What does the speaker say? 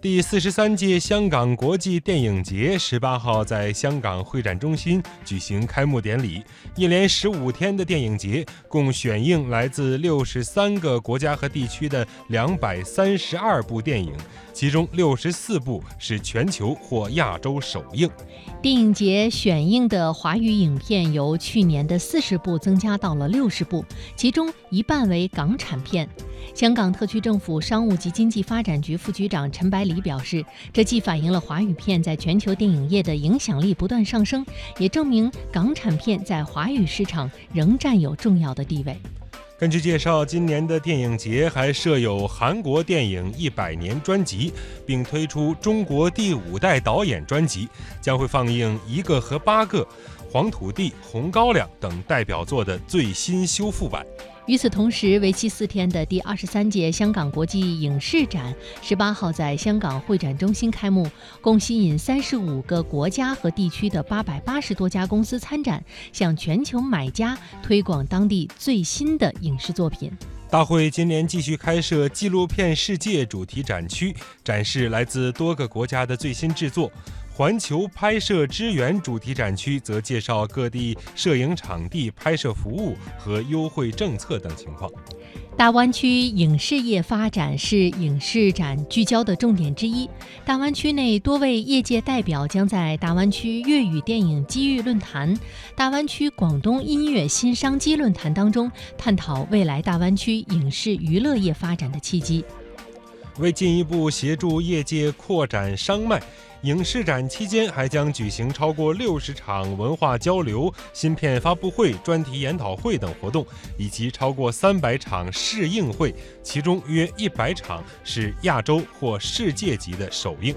第四十三届香港国际电影节十八号在香港会展中心举行开幕典礼。一连十五天的电影节，共选映来自六十三个国家和地区的两百三十二部电影，其中六十四部是全球或亚洲首映。电影节选映的华语影片由去年的四十部增加到了六十部，其中一半为港产片。香港特区政府商务及经济发展局副局长陈百里表示，这既反映了华语片在全球电影业的影响力不断上升，也证明港产片在华语市场仍占有重要的地位。根据介绍，今年的电影节还设有韩国电影一百年专辑，并推出中国第五代导演专辑，将会放映《一个和八个》《黄土地》《红高粱》等代表作的最新修复版。与此同时，为期四天的第二十三届香港国际影视展十八号在香港会展中心开幕，共吸引三十五个国家和地区的八百八十多家公司参展，向全球买家推广当地最新的影视作品。大会今年继续开设纪录片世界主题展区，展示来自多个国家的最新制作。环球拍摄支援主题展区则介绍各地摄影场地、拍摄服务和优惠政策等情况。大湾区影视业发展是影视展聚焦的重点之一。大湾区内多位业界代表将在大湾区粤语电影机遇论坛、大湾区广东音乐新商机论坛当中，探讨未来大湾区影视娱乐业发展的契机。为进一步协助业界扩展商脉。影视展期间还将举行超过六十场文化交流、芯片发布会、专题研讨会等活动，以及超过三百场试映会，其中约一百场是亚洲或世界级的首映。